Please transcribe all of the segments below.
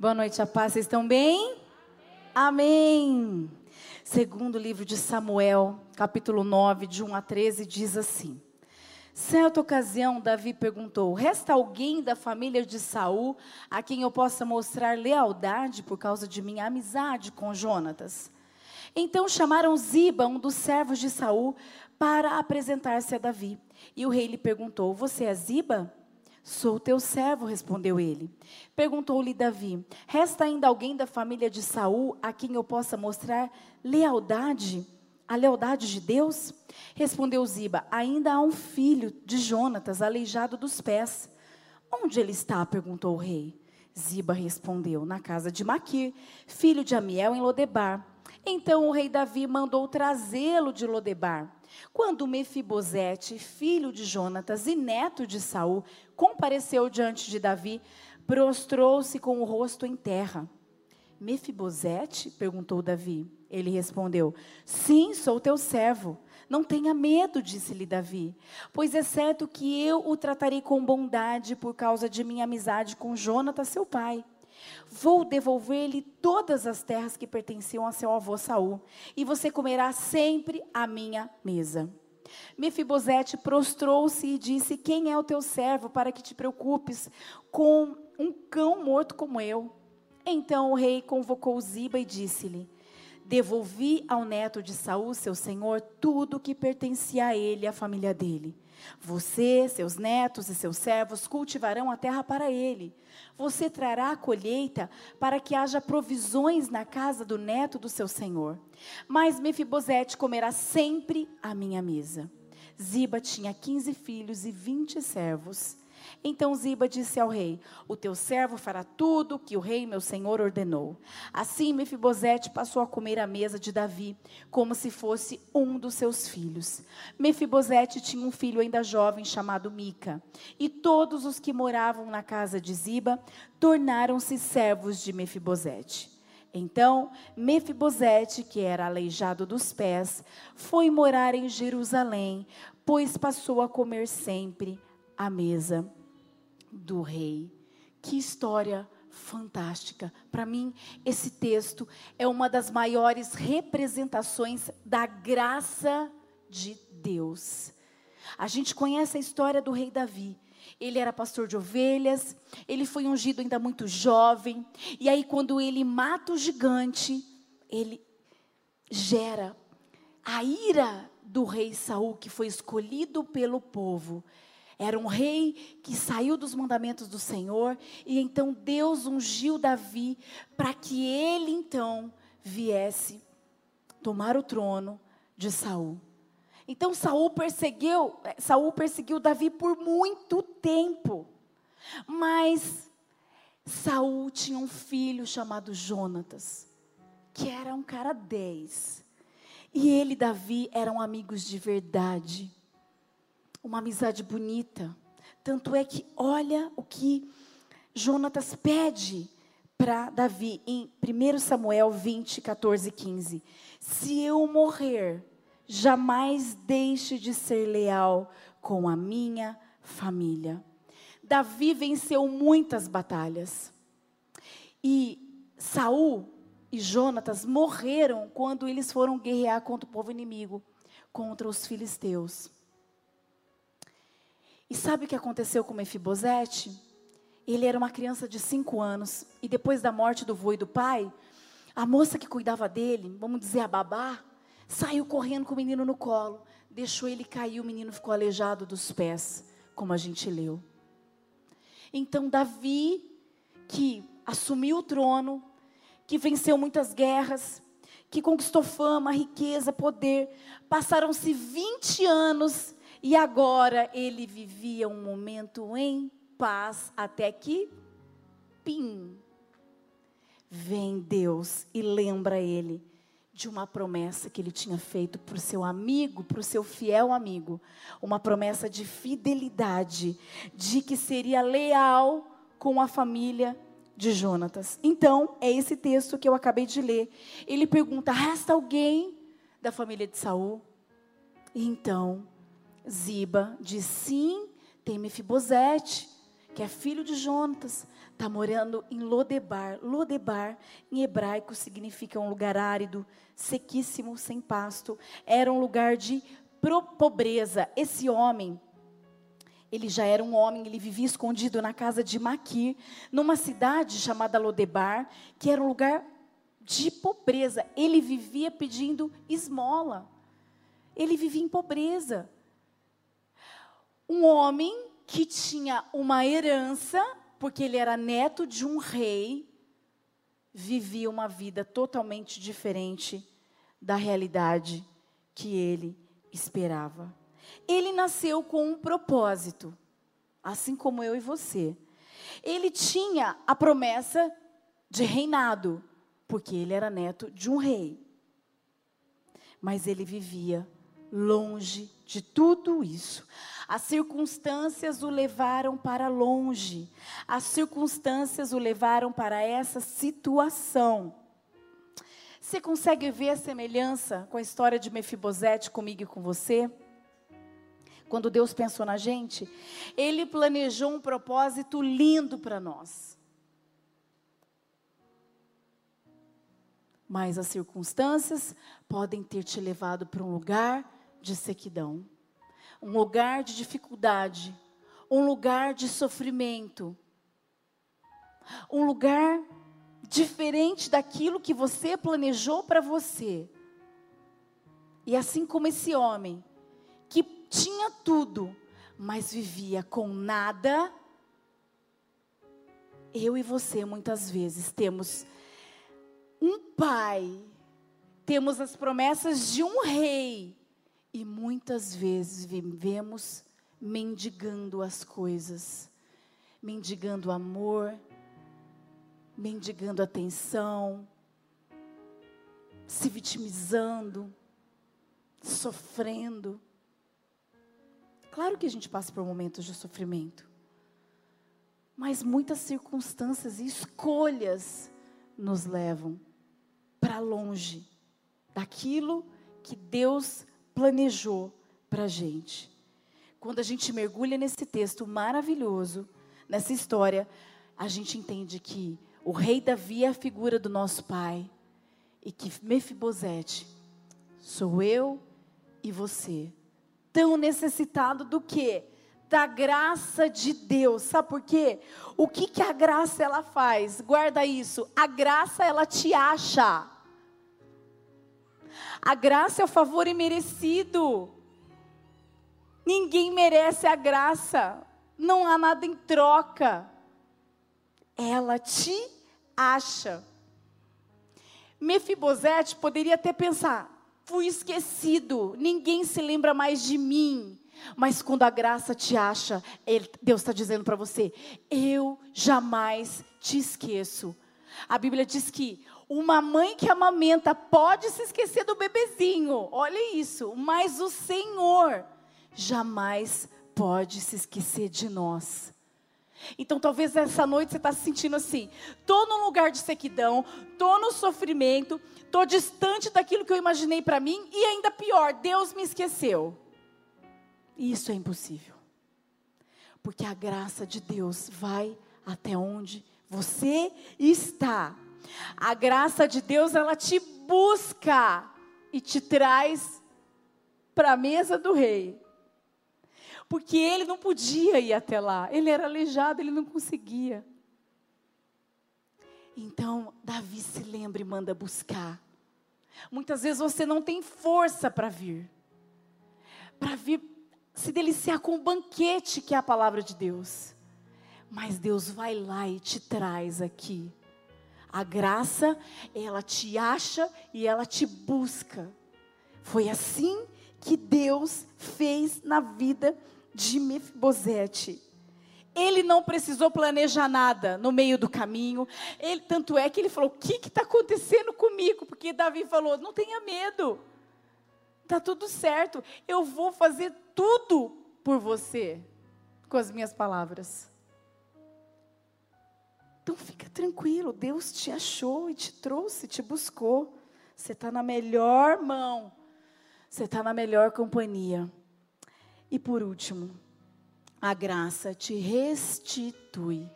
Boa noite, a paz. Vocês estão bem? Amém. Segundo livro de Samuel, capítulo 9, de 1 a 13, diz assim: Certa ocasião, Davi perguntou: Resta alguém da família de Saul a quem eu possa mostrar lealdade por causa de minha amizade com Jonatas? Então chamaram Ziba, um dos servos de Saul, para apresentar-se a Davi. E o rei lhe perguntou: Você é Ziba? Sou teu servo, respondeu ele. Perguntou-lhe Davi: Resta ainda alguém da família de Saul a quem eu possa mostrar lealdade? A lealdade de Deus? Respondeu Ziba: Ainda há um filho de Jonatas, aleijado dos pés. Onde ele está? perguntou o rei. Ziba respondeu: Na casa de Maquir, filho de Amiel, em Lodebar. Então o rei Davi mandou trazê-lo de Lodebar. Quando Mefibosete, filho de Jonatas e neto de Saul, compareceu diante de Davi, prostrou-se com o rosto em terra. Mefibosete? perguntou Davi. Ele respondeu: Sim, sou teu servo. Não tenha medo, disse-lhe Davi, pois é certo que eu o tratarei com bondade por causa de minha amizade com Jonatas, seu pai. Vou devolver-lhe todas as terras que pertenciam a seu avô Saul, e você comerá sempre à minha mesa. Mefibosete prostrou-se e disse: Quem é o teu servo para que te preocupes com um cão morto como eu? Então o rei convocou Ziba e disse-lhe: Devolvi ao neto de Saul, seu senhor, tudo o que pertencia a ele e à família dele. Você, seus netos e seus servos cultivarão a terra para ele. Você trará a colheita para que haja provisões na casa do neto do seu senhor. Mas Mefibosete comerá sempre a minha mesa. Ziba tinha quinze filhos e vinte servos. Então Ziba disse ao rei: O teu servo fará tudo o que o rei meu senhor ordenou. Assim Mefibosete passou a comer à mesa de Davi, como se fosse um dos seus filhos. Mefibosete tinha um filho ainda jovem chamado Mica, e todos os que moravam na casa de Ziba tornaram-se servos de Mefibosete. Então, Mefibosete, que era aleijado dos pés, foi morar em Jerusalém, pois passou a comer sempre à mesa do rei. Que história fantástica. Para mim, esse texto é uma das maiores representações da graça de Deus. A gente conhece a história do rei Davi. Ele era pastor de ovelhas, ele foi ungido ainda muito jovem, e aí quando ele mata o gigante, ele gera a ira do rei Saul que foi escolhido pelo povo era um rei que saiu dos mandamentos do Senhor e então Deus ungiu Davi para que ele então viesse tomar o trono de Saul. Então Saul perseguiu, Saul perseguiu Davi por muito tempo. Mas Saul tinha um filho chamado Jonatas, que era um cara dez. E ele e Davi eram amigos de verdade uma amizade bonita. Tanto é que olha o que Jonatas pede para Davi em 1 Samuel 20, 14 e 15. Se eu morrer, jamais deixe de ser leal com a minha família. Davi venceu muitas batalhas. E Saul e Jonatas morreram quando eles foram guerrear contra o povo inimigo, contra os filisteus. E sabe o que aconteceu com Mefibosete? Ele era uma criança de cinco anos e depois da morte do vô e do pai, a moça que cuidava dele, vamos dizer a babá, saiu correndo com o menino no colo, deixou ele cair, o menino ficou aleijado dos pés, como a gente leu. Então Davi, que assumiu o trono, que venceu muitas guerras, que conquistou fama, riqueza, poder, passaram-se 20 anos e agora ele vivia um momento em paz até que, pim, vem Deus e lembra ele de uma promessa que ele tinha feito para o seu amigo, para o seu fiel amigo, uma promessa de fidelidade, de que seria leal com a família de Jonatas. Então, é esse texto que eu acabei de ler. Ele pergunta: resta alguém da família de Saul? E então, Ziba diz: sim, tem Mefibosete, que é filho de Jonatas, está morando em Lodebar. Lodebar, em hebraico, significa um lugar árido, sequíssimo, sem pasto. Era um lugar de pobreza. Esse homem, ele já era um homem, ele vivia escondido na casa de Maquir, numa cidade chamada Lodebar, que era um lugar de pobreza. Ele vivia pedindo esmola. Ele vivia em pobreza. Um homem que tinha uma herança, porque ele era neto de um rei, vivia uma vida totalmente diferente da realidade que ele esperava. Ele nasceu com um propósito, assim como eu e você. Ele tinha a promessa de reinado, porque ele era neto de um rei. Mas ele vivia longe de tudo isso. As circunstâncias o levaram para longe. As circunstâncias o levaram para essa situação. Você consegue ver a semelhança com a história de Mefibosete comigo e com você? Quando Deus pensou na gente, Ele planejou um propósito lindo para nós. Mas as circunstâncias podem ter te levado para um lugar de sequidão, um lugar de dificuldade, um lugar de sofrimento, um lugar diferente daquilo que você planejou para você. E assim como esse homem, que tinha tudo, mas vivia com nada, eu e você muitas vezes temos um pai, temos as promessas de um rei, e muitas vezes vivemos mendigando as coisas, mendigando amor, mendigando atenção, se vitimizando, sofrendo. Claro que a gente passa por momentos de sofrimento, mas muitas circunstâncias e escolhas nos levam para longe daquilo que Deus planejou para a gente. Quando a gente mergulha nesse texto maravilhoso, nessa história, a gente entende que o rei Davi é a figura do nosso pai e que Mefibosete sou eu e você, tão necessitado do que? Da graça de Deus. Sabe por quê? O que que a graça ela faz? Guarda isso. A graça ela te acha. A graça é o favor imerecido. Ninguém merece a graça. Não há nada em troca. Ela te acha. Mefibosete poderia até pensar: fui esquecido, ninguém se lembra mais de mim. Mas quando a graça te acha, Deus está dizendo para você: eu jamais te esqueço. A Bíblia diz que uma mãe que amamenta pode se esquecer do bebezinho, olha isso, mas o Senhor jamais pode se esquecer de nós. Então talvez essa noite você está se sentindo assim, estou num lugar de sequidão, estou no sofrimento, estou distante daquilo que eu imaginei para mim e ainda pior, Deus me esqueceu. E isso é impossível. Porque a graça de Deus vai até onde você está. A graça de Deus, ela te busca e te traz para a mesa do rei. Porque ele não podia ir até lá, ele era aleijado, ele não conseguia. Então, Davi se lembra e manda buscar. Muitas vezes você não tem força para vir, para vir se deliciar com o banquete que é a palavra de Deus. Mas Deus vai lá e te traz aqui a graça, ela te acha e ela te busca. Foi assim que Deus fez na vida de Mefibosete. Ele não precisou planejar nada no meio do caminho. Ele, tanto é que ele falou: O que está acontecendo comigo? Porque Davi falou: Não tenha medo, está tudo certo. Eu vou fazer tudo por você, com as minhas palavras. Então fica tranquilo, Deus te achou e te trouxe, te buscou. Você está na melhor mão, você está na melhor companhia. E por último, a graça te restitui.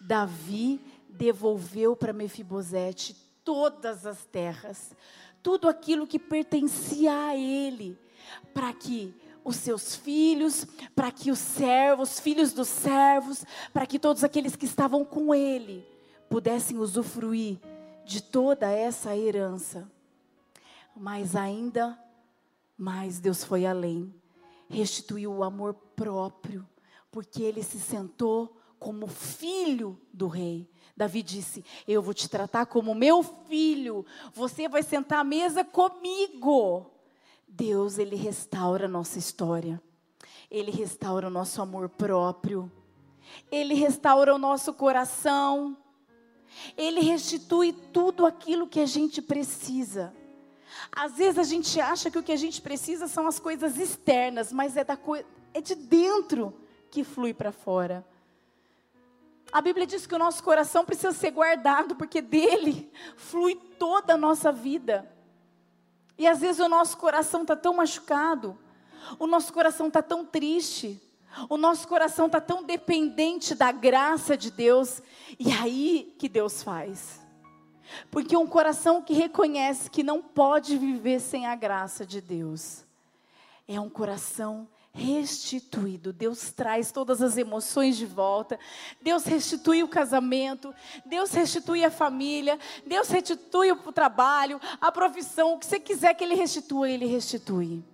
Davi devolveu para Mefibosete todas as terras, tudo aquilo que pertencia a ele, para que os seus filhos, para que os servos, filhos dos servos, para que todos aqueles que estavam com ele pudessem usufruir de toda essa herança. Mas ainda mais Deus foi além, restituiu o amor próprio, porque ele se sentou como filho do rei. Davi disse: Eu vou te tratar como meu filho, você vai sentar à mesa comigo. Deus, Ele restaura a nossa história, Ele restaura o nosso amor próprio, Ele restaura o nosso coração, Ele restitui tudo aquilo que a gente precisa. Às vezes a gente acha que o que a gente precisa são as coisas externas, mas é, da é de dentro que flui para fora. A Bíblia diz que o nosso coração precisa ser guardado, porque dele flui toda a nossa vida. E às vezes o nosso coração está tão machucado, o nosso coração está tão triste, o nosso coração está tão dependente da graça de Deus. E aí que Deus faz. Porque um coração que reconhece que não pode viver sem a graça de Deus é um coração restituído. Deus traz todas as emoções de volta. Deus restitui o casamento. Deus restitui a família. Deus restitui o trabalho, a profissão. O que você quiser que Ele restitua, Ele restitui.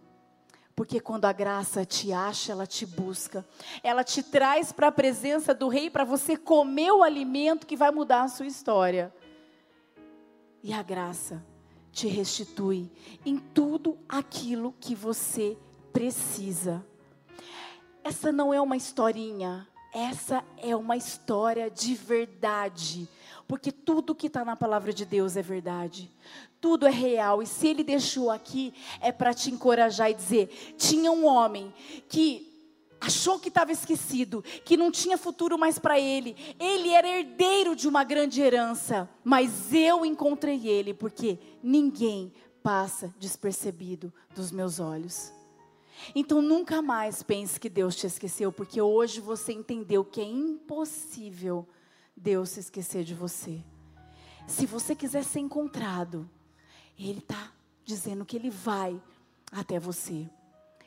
Porque quando a graça te acha, ela te busca. Ela te traz para a presença do Rei para você comer o alimento que vai mudar a sua história. E a graça te restitui em tudo aquilo que você precisa. Essa não é uma historinha, essa é uma história de verdade. Porque tudo que está na palavra de Deus é verdade. Tudo é real. E se ele deixou aqui, é para te encorajar e dizer: tinha um homem que achou que estava esquecido, que não tinha futuro mais para ele. Ele era herdeiro de uma grande herança, mas eu encontrei ele, porque ninguém passa despercebido dos meus olhos. Então nunca mais pense que Deus te esqueceu, porque hoje você entendeu que é impossível Deus se esquecer de você. Se você quiser ser encontrado, Ele está dizendo que Ele vai até você.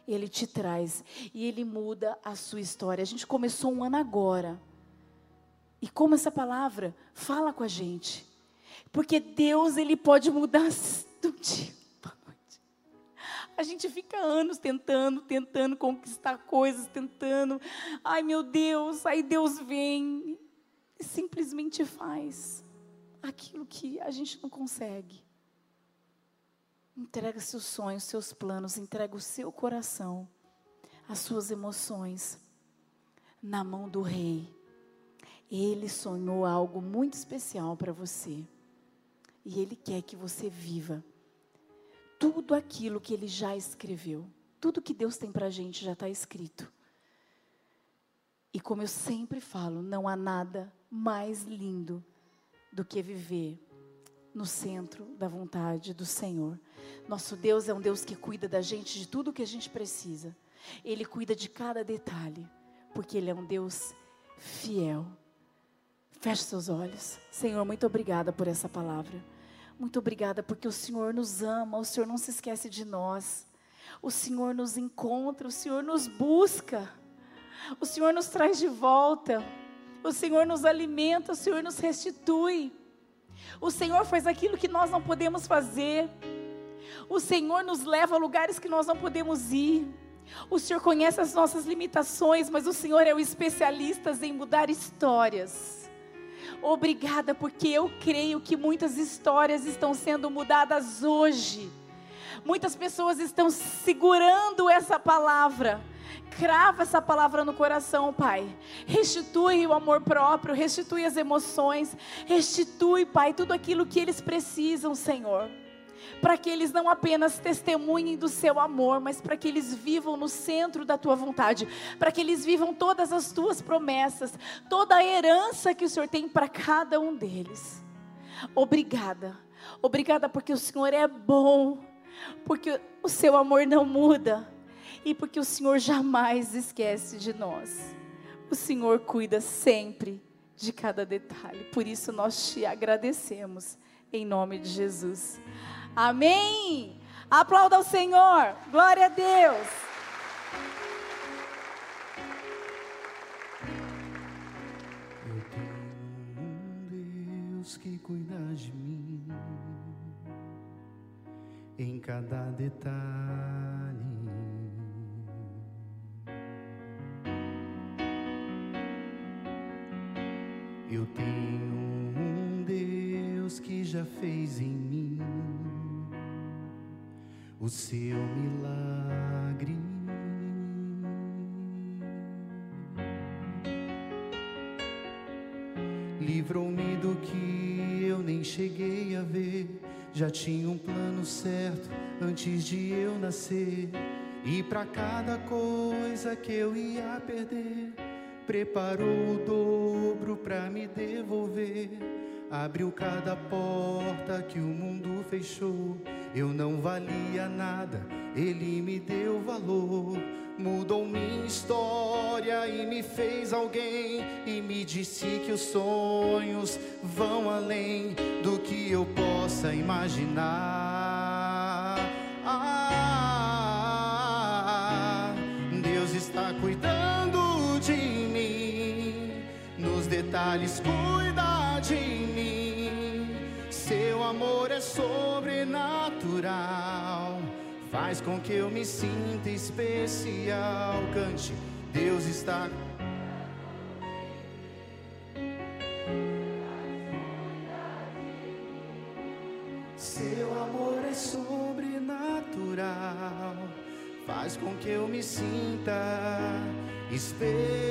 Ele te traz e Ele muda a sua história. A gente começou um ano agora. E como essa palavra fala com a gente. Porque Deus, Ele pode mudar do dia a gente fica anos tentando, tentando conquistar coisas, tentando. Ai meu Deus, aí Deus vem e simplesmente faz aquilo que a gente não consegue. Entrega seus sonhos, seus planos, entrega o seu coração, as suas emoções na mão do Rei. Ele sonhou algo muito especial para você. E Ele quer que você viva tudo aquilo que Ele já escreveu. Tudo que Deus tem para a gente já está escrito. E como eu sempre falo, não há nada mais lindo do que viver no centro da vontade do Senhor. Nosso Deus é um Deus que cuida da gente de tudo que a gente precisa. Ele cuida de cada detalhe, porque Ele é um Deus fiel. Feche seus olhos. Senhor, muito obrigada por essa palavra. Muito obrigada porque o Senhor nos ama, o Senhor não se esquece de nós. O Senhor nos encontra, o Senhor nos busca. O Senhor nos traz de volta. O Senhor nos alimenta, o Senhor nos restitui. O Senhor faz aquilo que nós não podemos fazer. O Senhor nos leva a lugares que nós não podemos ir. O Senhor conhece as nossas limitações, mas o Senhor é o especialista em mudar histórias. Obrigada, porque eu creio que muitas histórias estão sendo mudadas hoje. Muitas pessoas estão segurando essa palavra. Crava essa palavra no coração, Pai. Restitui o amor próprio, restitui as emoções, restitui, Pai, tudo aquilo que eles precisam, Senhor para que eles não apenas testemunhem do seu amor, mas para que eles vivam no centro da tua vontade, para que eles vivam todas as tuas promessas, toda a herança que o Senhor tem para cada um deles. Obrigada, obrigada porque o Senhor é bom, porque o seu amor não muda e porque o Senhor jamais esquece de nós. O Senhor cuida sempre de cada detalhe. Por isso nós te agradecemos em nome de Jesus. Amém. Aplauda o Senhor. Glória a Deus. Eu tenho um Deus que cuida de mim em cada detalhe. Eu tenho Deus que já fez em mim o seu milagre. Livrou-me do que eu nem cheguei a ver. Já tinha um plano certo antes de eu nascer. E para cada coisa que eu ia perder, preparou o dobro para me devolver. Abriu cada porta que o mundo fechou. Eu não valia nada, ele me deu valor. Mudou minha história e me fez alguém. E me disse que os sonhos vão além do que eu possa imaginar. Ah, Deus está cuidando de mim, nos detalhes cuida de mim. Seu amor é sobrenatural, faz com que eu me sinta especial. Cante, Deus está Seu amor é sobrenatural, faz com que eu me sinta especial.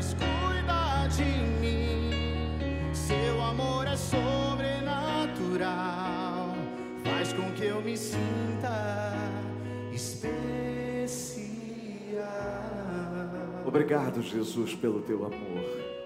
Detalhes cuida de mim. Seu amor é sobrenatural, faz com que eu me sinta especial. Obrigado, Jesus, pelo teu amor.